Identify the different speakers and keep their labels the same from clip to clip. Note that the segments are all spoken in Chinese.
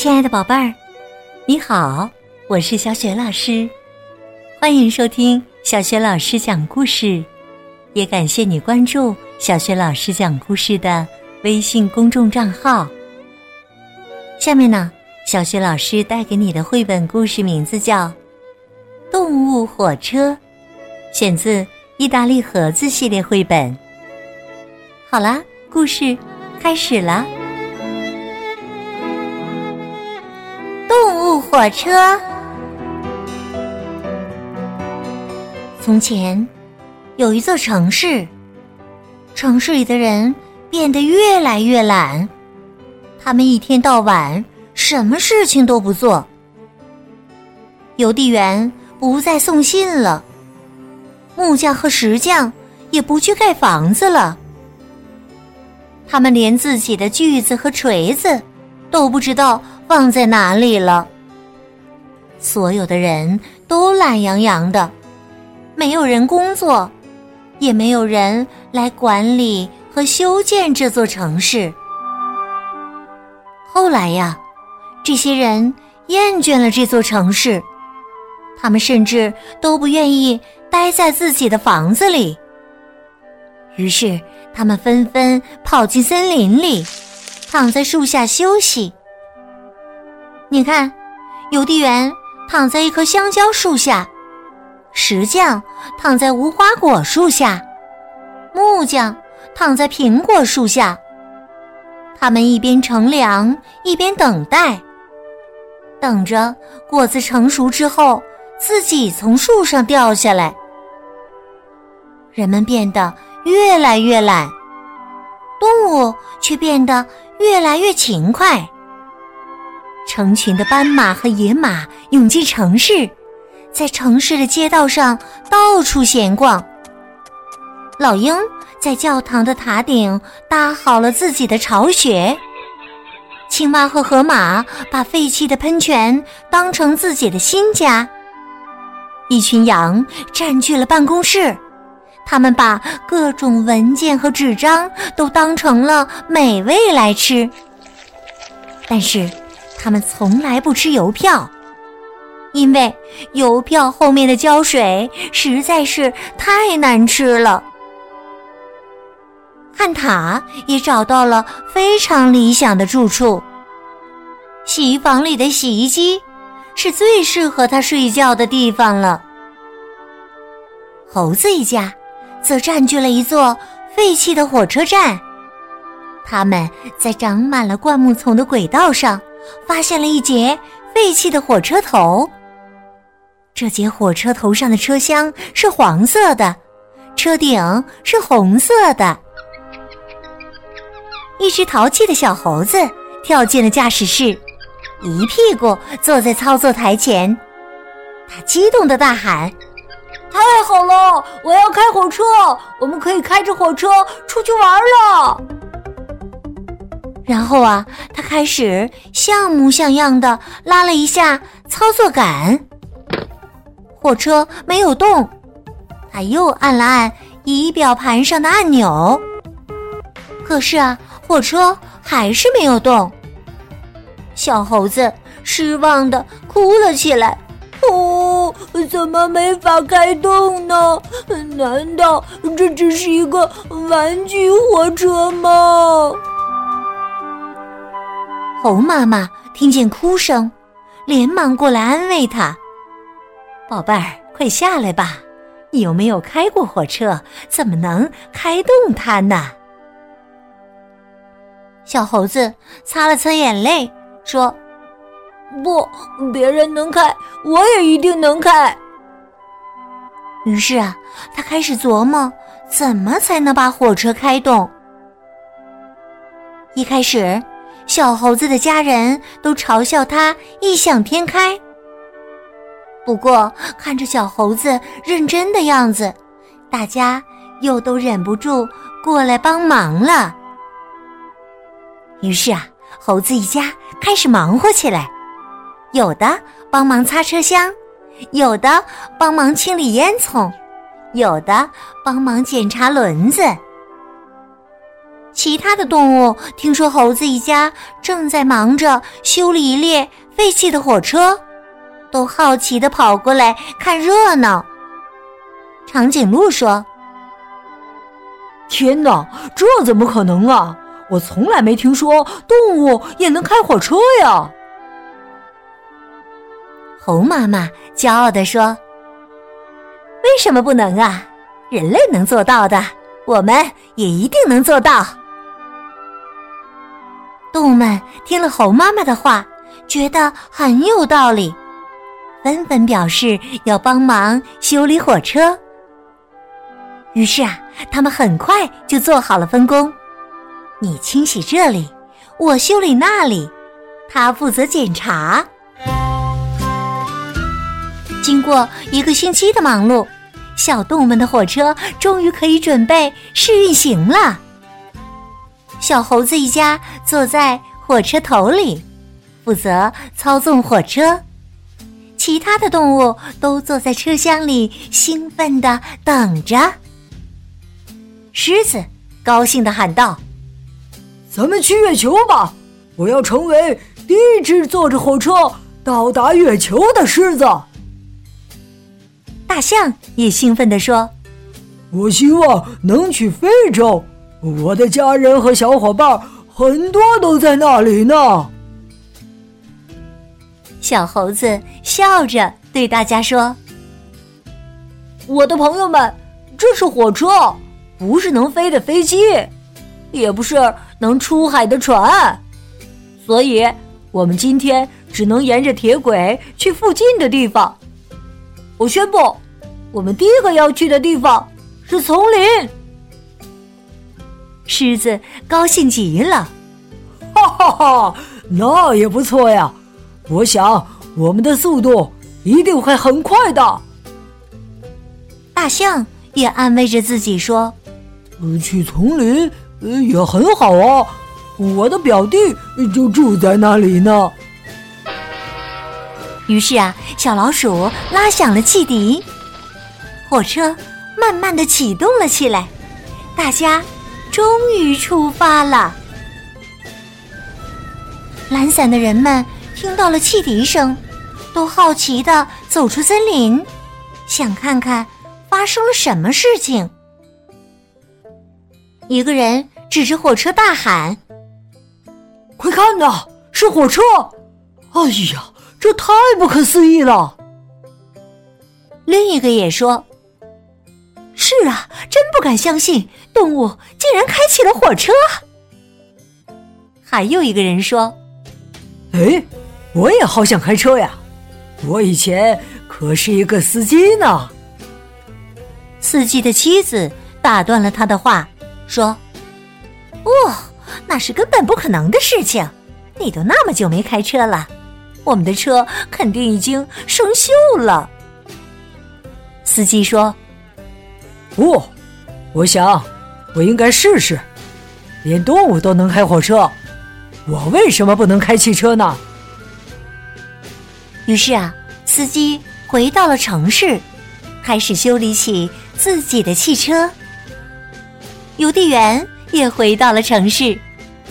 Speaker 1: 亲爱的宝贝儿，你好，我是小雪老师，欢迎收听小雪老师讲故事，也感谢你关注小雪老师讲故事的微信公众账号。下面呢，小雪老师带给你的绘本故事名字叫《动物火车》，选自意大利盒子系列绘本。好啦，故事开始了。火车。从前有一座城市，城市里的人变得越来越懒，他们一天到晚什么事情都不做。邮递员不再送信了，木匠和石匠也不去盖房子了，他们连自己的锯子和锤子都不知道。放在哪里了？所有的人都懒洋洋的，没有人工作，也没有人来管理和修建这座城市。后来呀，这些人厌倦了这座城市，他们甚至都不愿意待在自己的房子里。于是，他们纷纷跑进森林里，躺在树下休息。你看，邮递员躺在一棵香蕉树下，石匠躺在无花果树下，木匠躺在苹果树下。他们一边乘凉，一边等待，等着果子成熟之后自己从树上掉下来。人们变得越来越懒，动物却变得越来越勤快。成群的斑马和野马涌进城市，在城市的街道上到处闲逛。老鹰在教堂的塔顶搭好了自己的巢穴。青蛙和河马把废弃的喷泉当成自己的新家。一群羊占据了办公室，他们把各种文件和纸张都当成了美味来吃。但是。他们从来不吃邮票，因为邮票后面的胶水实在是太难吃了。汉塔也找到了非常理想的住处，洗衣房里的洗衣机是最适合他睡觉的地方了。猴子一家则占据了一座废弃的火车站，他们在长满了灌木丛的轨道上。发现了一节废弃的火车头。这节火车头上的车厢是黄色的，车顶是红色的。一只淘气的小猴子跳进了驾驶室，一屁股坐在操作台前。他激动的大喊：“
Speaker 2: 太好了！我要开火车，我们可以开着火车出去玩了。”
Speaker 1: 然后啊，他开始像模像样的拉了一下操作杆，火车没有动。他又按了按仪表盘上的按钮，可是啊，火车还是没有动。小猴子失望的哭了起来：“
Speaker 2: 哦，怎么没法开动呢？难道这只是一个玩具火车吗？”
Speaker 1: 猴妈妈听见哭声，连忙过来安慰他：“宝贝儿，快下来吧！你又没有开过火车，怎么能开动它呢？”小猴子擦了擦眼泪，说：“
Speaker 2: 不，别人能开，我也一定能开。”
Speaker 1: 于是啊，他开始琢磨怎么才能把火车开动。一开始。小猴子的家人都嘲笑他异想天开。不过看着小猴子认真的样子，大家又都忍不住过来帮忙了。于是啊，猴子一家开始忙活起来，有的帮忙擦车厢，有的帮忙清理烟囱，有的帮忙检查轮子。其他的动物听说猴子一家正在忙着修理一列废弃的火车，都好奇的跑过来看热闹。长颈鹿说：“
Speaker 2: 天哪，这怎么可能啊！我从来没听说动物也能开火车呀！”
Speaker 1: 猴妈妈骄傲地说：“为什么不能啊？人类能做到的，我们也一定能做到。”动物们听了猴妈妈的话，觉得很有道理，纷纷表示要帮忙修理火车。于是啊，他们很快就做好了分工：你清洗这里，我修理那里，他负责检查。经过一个星期的忙碌，小动物们的火车终于可以准备试运行了。小猴子一家坐在火车头里，负责操纵火车；其他的动物都坐在车厢里，兴奋的等着。狮子高兴的喊道：“
Speaker 2: 咱们去月球吧！我要成为第一只坐着火车到达月球的狮子。”
Speaker 1: 大象也兴奋地说：“
Speaker 2: 我希望能去非洲。”我的家人和小伙伴很多都在那里呢。
Speaker 1: 小猴子笑着对大家说：“
Speaker 2: 我的朋友们，这是火车，不是能飞的飞机，也不是能出海的船，所以我们今天只能沿着铁轨去附近的地方。我宣布，我们第一个要去的地方是丛林。”
Speaker 1: 狮子高兴极了，
Speaker 2: 哈哈哈，那也不错呀！我想我们的速度一定会很快的。
Speaker 1: 大象也安慰着自己说：“
Speaker 2: 去丛林也很好啊，我的表弟就住在那里呢。”
Speaker 1: 于是啊，小老鼠拉响了汽笛，火车慢慢的启动了起来，大家。终于出发了。懒散的人们听到了汽笛声，都好奇的走出森林，想看看发生了什么事情。一个人指着火车大喊：“
Speaker 2: 快看呐，是火车！哎呀，这太不可思议了！”
Speaker 1: 另一个也说。是啊，真不敢相信，动物竟然开起了火车。还有一个人说：“
Speaker 2: 哎，我也好想开车呀！我以前可是一个司机呢。”
Speaker 1: 司机的妻子打断了他的话，说：“哦，那是根本不可能的事情。你都那么久没开车了，我们的车肯定已经生锈了。”司机说。
Speaker 2: 不，我想我应该试试。连动物都能开火车，我为什么不能开汽车呢？
Speaker 1: 于是啊，司机回到了城市，开始修理起自己的汽车。邮递员也回到了城市，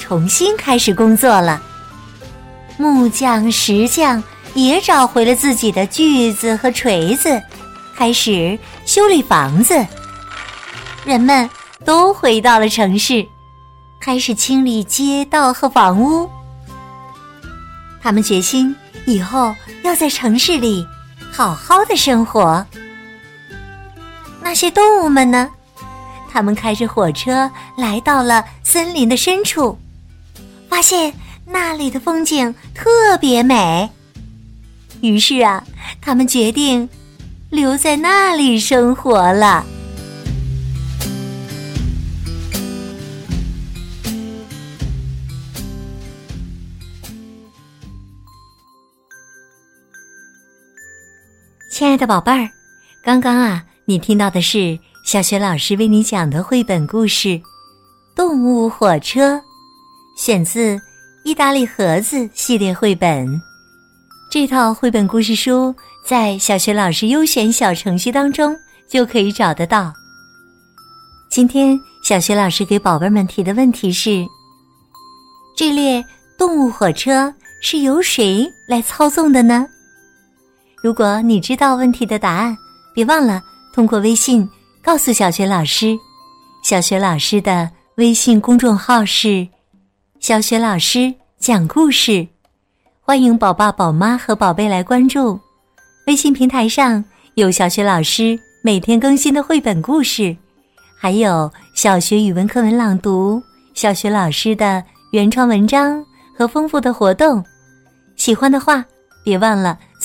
Speaker 1: 重新开始工作了。木匠、石匠也找回了自己的锯子和锤子，开始修理房子。人们都回到了城市，开始清理街道和房屋。他们决心以后要在城市里好好的生活。那些动物们呢？他们开着火车来到了森林的深处，发现那里的风景特别美。于是啊，他们决定留在那里生活了。亲爱的宝贝儿，刚刚啊，你听到的是小学老师为你讲的绘本故事《动物火车》，选自《意大利盒子》系列绘本。这套绘本故事书在小学老师优选小程序当中就可以找得到。今天小学老师给宝贝们提的问题是：这列动物火车是由谁来操纵的呢？如果你知道问题的答案，别忘了通过微信告诉小学老师。小学老师的微信公众号是“小学老师讲故事”，欢迎宝爸宝妈和宝贝来关注。微信平台上有小学老师每天更新的绘本故事。还有小学语文课文朗读，小学老师的原创文章和丰富的活动，喜欢的话别忘了